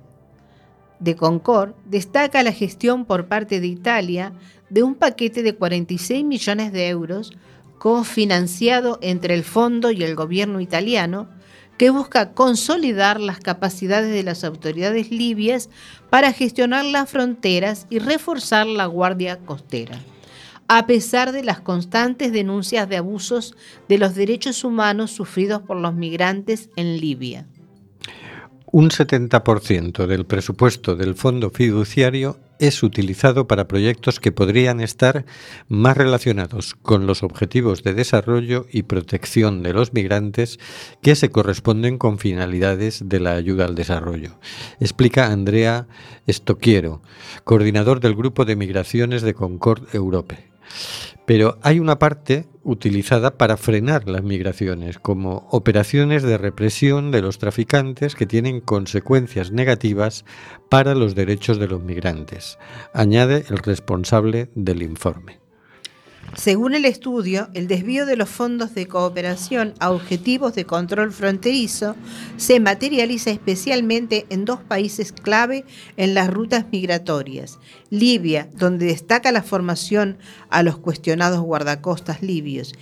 de Concord destaca la gestión por parte de Italia de un paquete de 46 millones de euros cofinanciado entre el fondo y el gobierno italiano que busca consolidar las capacidades de las autoridades libias para gestionar las fronteras y reforzar la guardia costera, a pesar de las constantes denuncias de abusos de los derechos humanos sufridos por los migrantes en Libia. Un 70% del presupuesto del fondo fiduciario es utilizado para proyectos que podrían estar más relacionados con los objetivos de desarrollo y protección de los migrantes que se corresponden con finalidades de la ayuda al desarrollo. Explica Andrea Estoquiero, coordinador del Grupo de Migraciones de Concord Europe. Pero hay una parte utilizada para frenar las migraciones, como operaciones de represión de los traficantes que tienen consecuencias negativas para los derechos de los migrantes, añade el responsable del informe. Según el estudio, el desvío de los fondos de cooperación a objetivos de control fronterizo se materializa especialmente en dos países clave en las rutas migratorias. Libia, donde destaca la formación a los cuestionados guardacostas libios,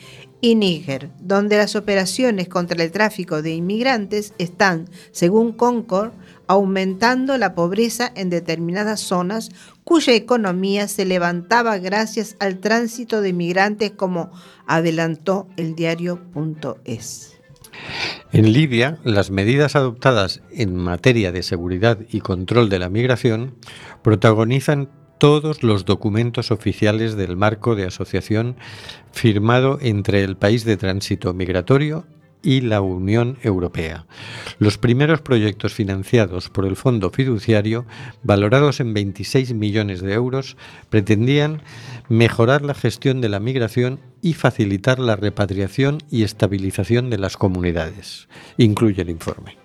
y Níger, donde las operaciones contra el tráfico de inmigrantes están, según Concord, aumentando la pobreza en determinadas zonas cuya economía se levantaba gracias al tránsito de migrantes como adelantó el diario.es. En Libia, las medidas adoptadas en materia de seguridad y control de la migración protagonizan todos los documentos oficiales del marco de asociación firmado entre el país de tránsito migratorio y la Unión Europea. Los primeros proyectos financiados por el Fondo Fiduciario, valorados en 26 millones de euros, pretendían mejorar la gestión de la migración y facilitar la repatriación y estabilización de las comunidades, incluye el informe.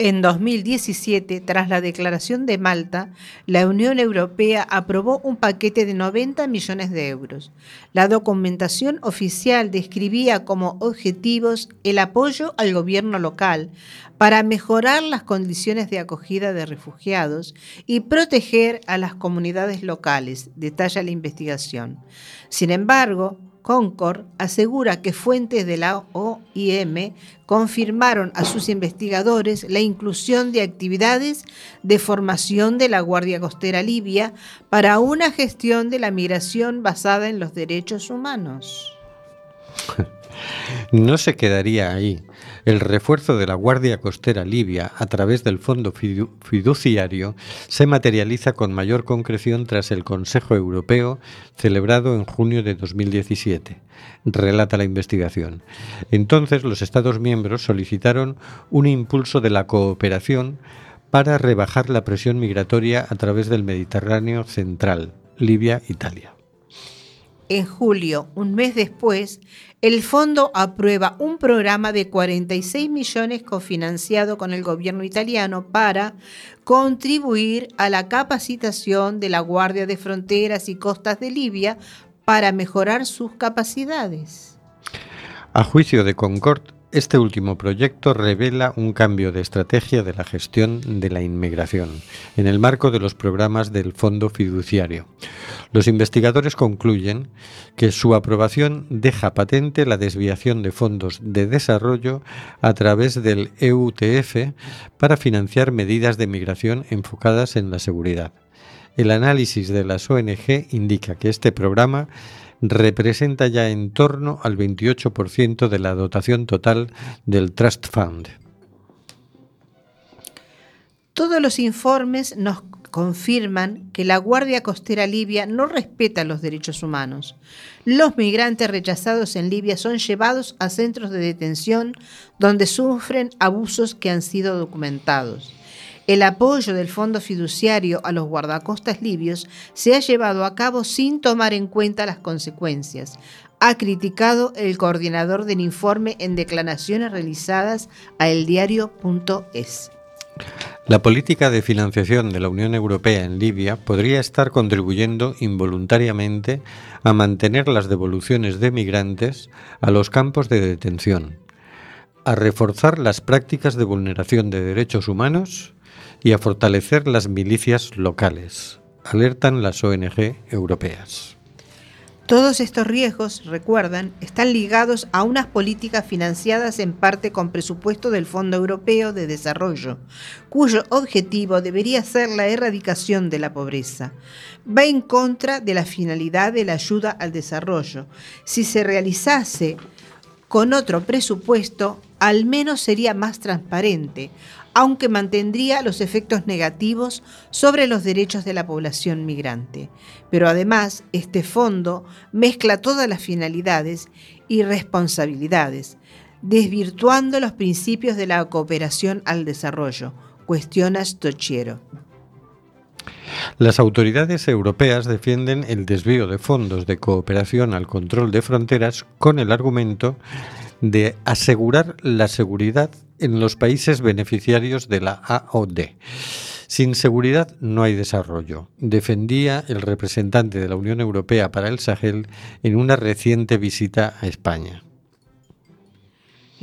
En 2017, tras la declaración de Malta, la Unión Europea aprobó un paquete de 90 millones de euros. La documentación oficial describía como objetivos el apoyo al gobierno local para mejorar las condiciones de acogida de refugiados y proteger a las comunidades locales, detalla la investigación. Sin embargo, Concord asegura que fuentes de la OIM confirmaron a sus investigadores la inclusión de actividades de formación de la Guardia Costera Libia para una gestión de la migración basada en los derechos humanos. No se quedaría ahí. El refuerzo de la Guardia Costera Libia a través del Fondo Fiduciario se materializa con mayor concreción tras el Consejo Europeo celebrado en junio de 2017, relata la investigación. Entonces los Estados miembros solicitaron un impulso de la cooperación para rebajar la presión migratoria a través del Mediterráneo central, Libia-Italia. En julio, un mes después, el fondo aprueba un programa de 46 millones cofinanciado con el gobierno italiano para contribuir a la capacitación de la Guardia de Fronteras y Costas de Libia para mejorar sus capacidades. A juicio de Concord, este último proyecto revela un cambio de estrategia de la gestión de la inmigración en el marco de los programas del Fondo Fiduciario. Los investigadores concluyen que su aprobación deja patente la desviación de fondos de desarrollo a través del EUTF para financiar medidas de migración enfocadas en la seguridad. El análisis de las ONG indica que este programa representa ya en torno al 28% de la dotación total del Trust Fund. Todos los informes nos confirman que la Guardia Costera Libia no respeta los derechos humanos. Los migrantes rechazados en Libia son llevados a centros de detención donde sufren abusos que han sido documentados. El apoyo del Fondo Fiduciario a los guardacostas libios se ha llevado a cabo sin tomar en cuenta las consecuencias. Ha criticado el coordinador del informe en declaraciones realizadas a eldiario.es. La política de financiación de la Unión Europea en Libia podría estar contribuyendo involuntariamente a mantener las devoluciones de migrantes a los campos de detención a reforzar las prácticas de vulneración de derechos humanos y a fortalecer las milicias locales, alertan las ONG europeas. Todos estos riesgos, recuerdan, están ligados a unas políticas financiadas en parte con presupuesto del Fondo Europeo de Desarrollo, cuyo objetivo debería ser la erradicación de la pobreza. Va en contra de la finalidad de la ayuda al desarrollo. Si se realizase con otro presupuesto, al menos sería más transparente, aunque mantendría los efectos negativos sobre los derechos de la población migrante. Pero además, este fondo mezcla todas las finalidades y responsabilidades, desvirtuando los principios de la cooperación al desarrollo, cuestiona Stochiero. Las autoridades europeas defienden el desvío de fondos de cooperación al control de fronteras con el argumento de asegurar la seguridad en los países beneficiarios de la AOD. Sin seguridad no hay desarrollo, defendía el representante de la Unión Europea para el Sahel en una reciente visita a España.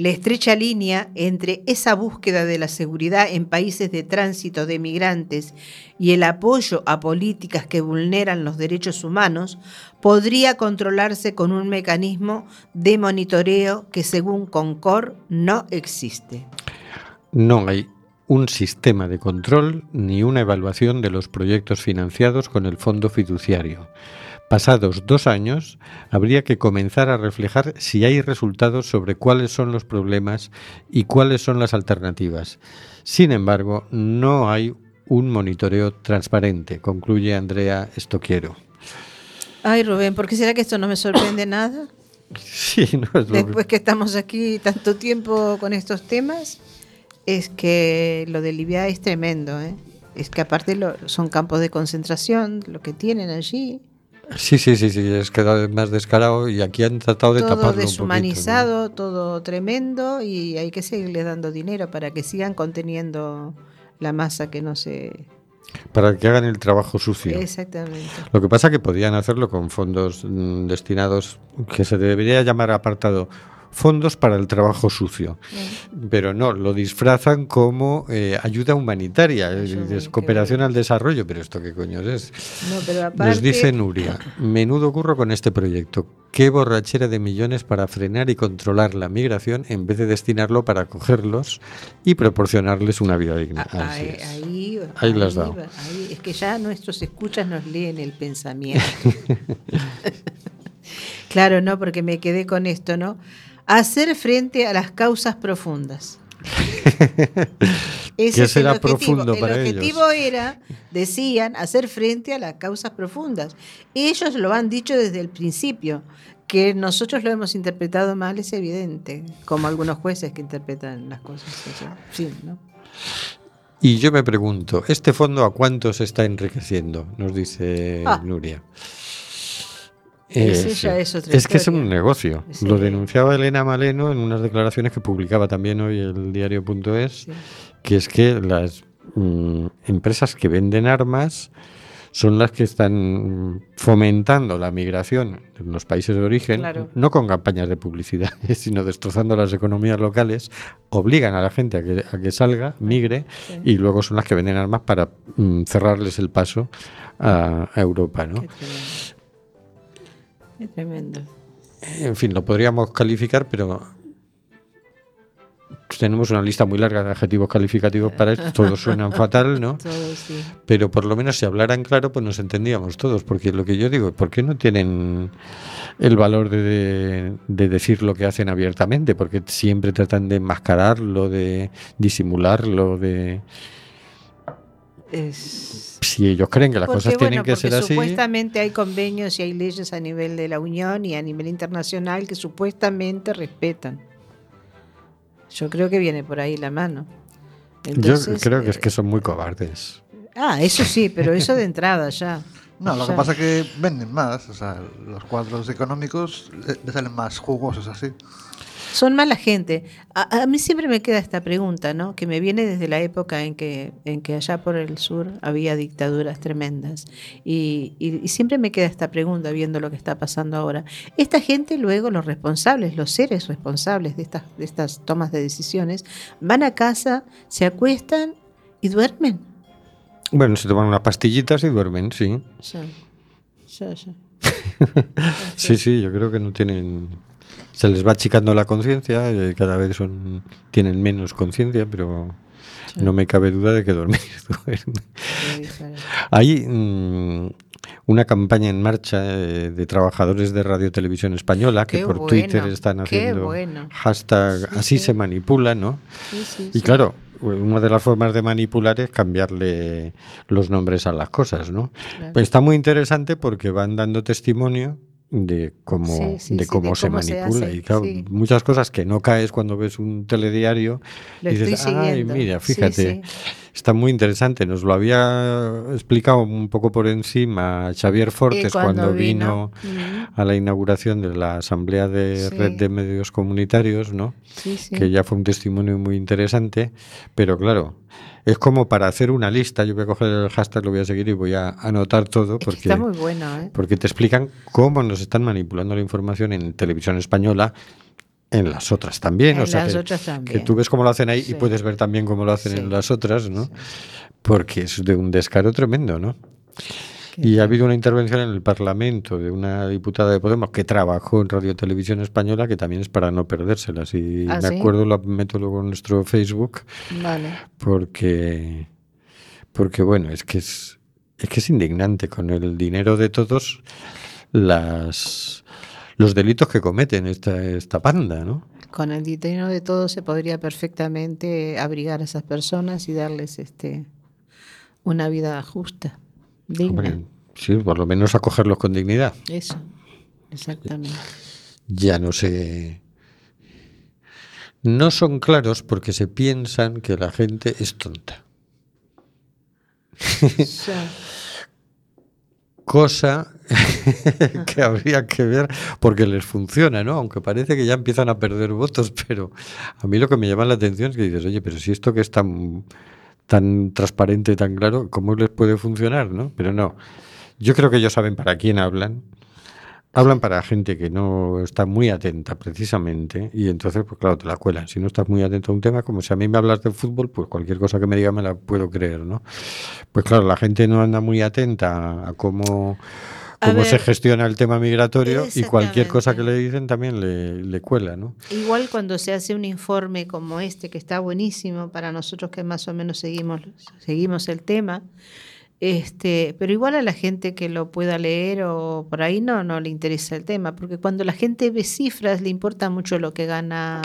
La estrecha línea entre esa búsqueda de la seguridad en países de tránsito de migrantes y el apoyo a políticas que vulneran los derechos humanos podría controlarse con un mecanismo de monitoreo que según Concord no existe. No hay un sistema de control ni una evaluación de los proyectos financiados con el fondo fiduciario. Pasados dos años, habría que comenzar a reflejar si hay resultados sobre cuáles son los problemas y cuáles son las alternativas. Sin embargo, no hay un monitoreo transparente, concluye Andrea Estoquiero. Ay, Rubén, ¿por qué será que esto no me sorprende nada? Sí, no es lo Después que estamos aquí tanto tiempo con estos temas, es que lo de Libia es tremendo. ¿eh? Es que aparte lo- son campos de concentración, lo que tienen allí. Sí, sí, sí, sí, es vez más descarado y aquí han tratado de todo taparlo un poquito, ¿no? deshumanizado, todo tremendo y hay que seguirles dando dinero para que sigan conteniendo la masa que no se... Para que hagan el trabajo sucio. Exactamente. Lo que pasa que podían hacerlo con fondos mm, destinados, que se debería llamar apartado fondos para el trabajo sucio. Pero no, lo disfrazan como eh, ayuda humanitaria, es cooperación al desarrollo. Pero esto qué coño es. No, pero aparte, Nos dice Nuria, menudo curro con este proyecto. Qué borrachera de millones para frenar y controlar la migración en vez de destinarlo para acogerlos y proporcionarles una vida digna. Ah, ahí, es. ahí, Ahí las dado. ahí. es que ya nuestros escuchas nos leen el pensamiento. claro, no, porque me quedé con esto, ¿no? Hacer frente a las causas profundas. Ese ¿Qué es será el objetivo. profundo para El ellos? objetivo era, decían, hacer frente a las causas profundas. Ellos lo han dicho desde el principio. Que nosotros lo hemos interpretado mal es evidente, como algunos jueces que interpretan las cosas. Sí, ¿no? Y yo me pregunto, ¿este fondo a cuánto se está enriqueciendo? Nos dice Ah. Nuria. Eh, es otra que es un negocio. Sí. Lo denunciaba Elena Maleno en unas declaraciones que publicaba también hoy el diario.es, Sí. que es que las mm, empresas que venden armas son las que están fomentando la migración en los países de origen, Claro. no con campañas de publicidad, sino destrozando las economías locales, obligan a la gente a que, a que salga, migre, Sí. y luego son las que venden armas para mm, cerrarles el paso a, a Europa. ¿no? Qué tremendo. En fin, lo podríamos calificar, pero tenemos una lista muy larga de adjetivos calificativos para esto, todos suenan fatal, ¿no? Todo sí. Pero por lo menos si hablaran claro, pues nos entendíamos todos, porque lo que yo digo, ¿por qué no tienen el valor de, de- de decir lo que hacen abiertamente? Porque siempre tratan de enmascararlo, de disimularlo, de... Es- Si ellos creen que las Porque, cosas tienen bueno, que porque ser así... Supuestamente hay convenios y hay leyes a nivel de la Unión y a nivel internacional que supuestamente respetan. Yo creo que viene por ahí la mano. Yo Entonces, creo que es eh, que son muy cobardes. Ah, eso sí, pero eso de entrada ya. No, lo que pasa es que venden más, o sea, los cuadros económicos le, le salen más jugosos así. Son mala gente. A, mí siempre me queda esta pregunta, ¿no? Que me viene desde la época en que, en que allá por el sur había dictaduras tremendas. Y, y, siempre me queda esta pregunta viendo lo que está pasando ahora. Esta gente luego, los responsables, los seres responsables de estas, de estas tomas de decisiones, van a casa, se acuestan y duermen. Bueno, se toman unas pastillitas y duermen, sí. Sí, sí, sí. sí, sí, yo creo que no tienen se les va achicando la conciencia, eh, cada vez son tienen menos conciencia, pero no me cabe duda de que dormir. Hay mm, una campaña en marcha eh, de trabajadores de Radio Televisión Española que por Twitter están haciendo hashtag así se manipula, ¿no? y claro, una de las formas de manipular es cambiarle los nombres a las cosas, ¿no? Pues está muy interesante porque van dando testimonio de cómo, de cómo se manipula. y claro, muchas cosas que no caes cuando ves un telediario y dices, ay, mira, fíjate, está muy interesante. Nos lo había explicado un poco por encima Xavier Fortes cuando, vino, a la inauguración de la Asamblea de Red de Medios Comunitarios, ¿no? Que ya fue un testimonio muy interesante, pero claro, es como para hacer una lista. Yo voy a coger el hashtag, lo voy a seguir y voy a anotar todo porque, está muy bueno, ¿eh? porque te explican cómo nos están manipulando la información en televisión española. En las otras también, en o sea, las que, otras también. que, tú ves cómo lo hacen ahí y puedes ver también cómo lo hacen en las otras, ¿no? Porque es de un descaro tremendo, ¿no? Y ha habido una intervención en el Parlamento de una diputada de Podemos que trabajó en Radio Televisión Española, que también es para no perdérselas. Y ¿Ah, me acuerdo, lo meto luego en nuestro Facebook, vale. porque, porque bueno, es que es, es que es indignante con el dinero de todos las los delitos que cometen esta, esta panda, ¿no? Con el dinero de todos se podría perfectamente abrigar a esas personas y darles este una vida justa. Sí, por lo menos acogerlos con dignidad. Eso, exactamente. Ya no sé. No son claros porque se piensan que la gente es tonta. Cosa que habría que ver porque les funciona, ¿no? Aunque parece que ya empiezan a perder votos, pero a mí lo que me llama la atención es que dices, oye, pero si esto que es tan tan transparente, tan claro, ¿cómo les puede funcionar? ¿no? Pero no. Yo creo que ellos saben para quién hablan. Hablan para gente que no está muy atenta, precisamente, y entonces, pues claro, te la cuelan. Si no estás muy atento a un tema, como si a mí me hablas de fútbol, pues cualquier cosa que me diga me la puedo creer, ¿no? Pues claro, la gente no anda muy atenta a cómo cómo se gestiona el tema migratorio y cualquier cosa que le dicen también le, le, cuela, ¿no? Igual cuando se hace un informe como este, que está buenísimo para nosotros que más o menos seguimos, seguimos el tema, este, pero igual a la gente que lo pueda leer o por ahí no, no le interesa el tema, porque cuando la gente ve cifras le importa mucho lo que gana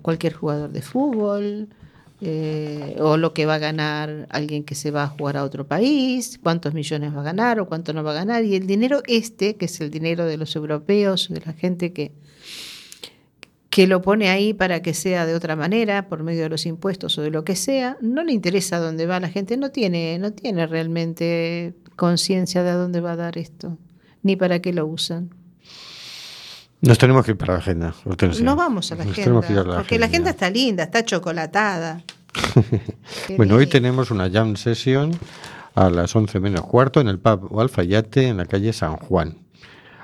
cualquier jugador de fútbol, eh, o lo que va a ganar alguien que se va a jugar a otro país, cuántos millones va a ganar o cuánto no va a ganar. Y el dinero este, que es el dinero de los europeos, de la gente que, que lo pone ahí para que sea de otra manera, por medio de los impuestos o de lo que sea, no le interesa dónde va la gente, no tiene, no tiene realmente conciencia de a dónde va a dar esto, ni para qué lo usan. Nos tenemos que ir para la agenda. No vamos a la agenda. porque la agenda está linda, está chocolatada. bueno, hoy tenemos una jam session a las 11 menos cuarto en el pub Alfayate en la calle San Juan.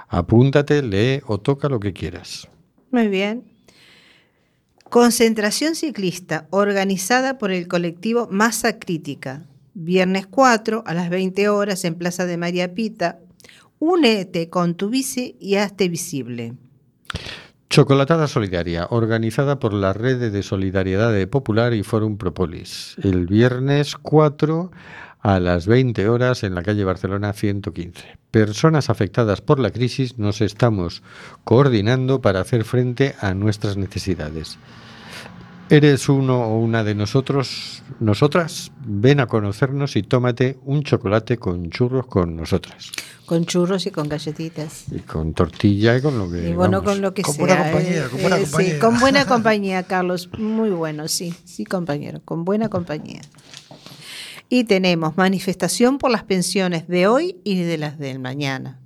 Apúntate, lee o toca lo que quieras. Muy bien. Concentración ciclista organizada por el colectivo Masa Crítica. Viernes 4 a las 20 horas en Plaza de María Pita. Únete con tu bici y hazte visible. Chocolatada Solidaria, organizada por la Red de Solidaridad Popular y Forum Propolis, el viernes 4 a las 20 horas en la calle Barcelona 115. Personas afectadas por la crisis nos estamos coordinando para hacer frente a nuestras necesidades. ¿Eres uno o una de nosotros, nosotras? Ven a conocernos y tómate un chocolate con churros con nosotras. Con churros y con galletitas. Y con tortilla y con lo que. Y bueno, con lo que con sea. Buena compañía, eh, con buena eh, compañía. Sí, con buena compañía, Carlos. Muy bueno, sí, sí, compañero. Con buena compañía. Y tenemos manifestación por las pensiones de hoy y de las del mañana.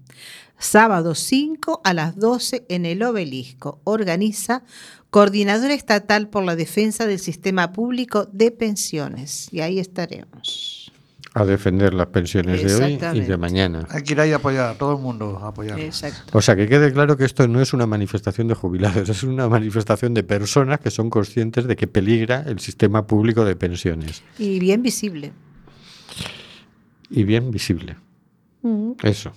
Sábado 5 a las 12 en el obelisco. Organiza Coordinadora Estatal por la Defensa del Sistema Público de Pensiones. Y ahí estaremos. A defender las pensiones de hoy y de mañana. Hay que ir ahí a apoyar, todo el mundo a apoyar. O sea, que quede claro que esto no es una manifestación de jubilados, es una manifestación de personas que son conscientes de que peligra el sistema público de pensiones. Y bien visible. Y bien visible. Mm. Eso.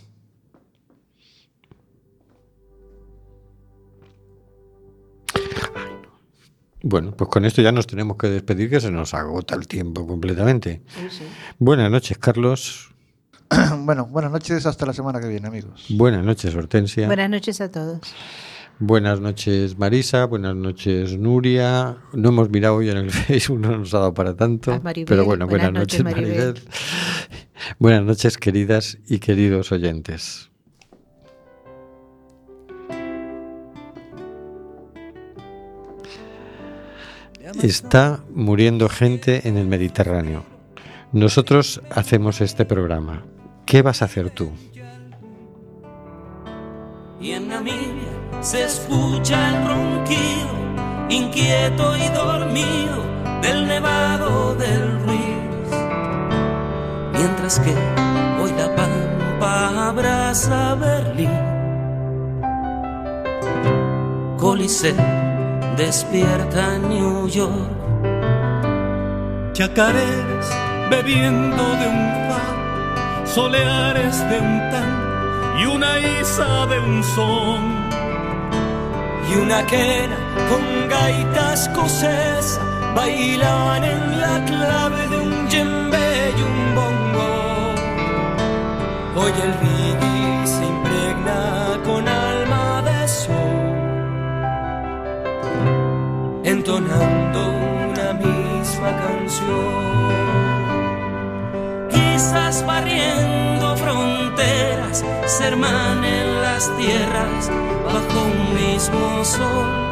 Bueno, pues con esto ya nos tenemos que despedir, que se nos agota el tiempo completamente. Buenas noches, Carlos. bueno, buenas noches, hasta la semana que viene, amigos. Buenas noches, Hortensia. Buenas noches a todos. Buenas noches, Marisa. Buenas noches, Nuria. No hemos mirado hoy en el Facebook, no nos ha dado para tanto. pero bueno, buenas, noches, Maribel. buenas noches, queridas y queridos oyentes. Está muriendo gente en el Mediterráneo. Nosotros hacemos este programa. ¿Qué vas a hacer tú? Y en Namibia se escucha el ronquido, inquieto y dormido, del nevado del Ruiz. Mientras que hoy la pampa abraza Berlín. Coliseo despierta New York. Chacareras bebiendo de un pan, soleares de un tan y una isa de un son. Y una quena con gaitas escocesa bailaban en la clave de un yembe y un bongo. Hoy el entonando una misma canción. Quizás barriendo fronteras se hermanen las tierras bajo un mismo sol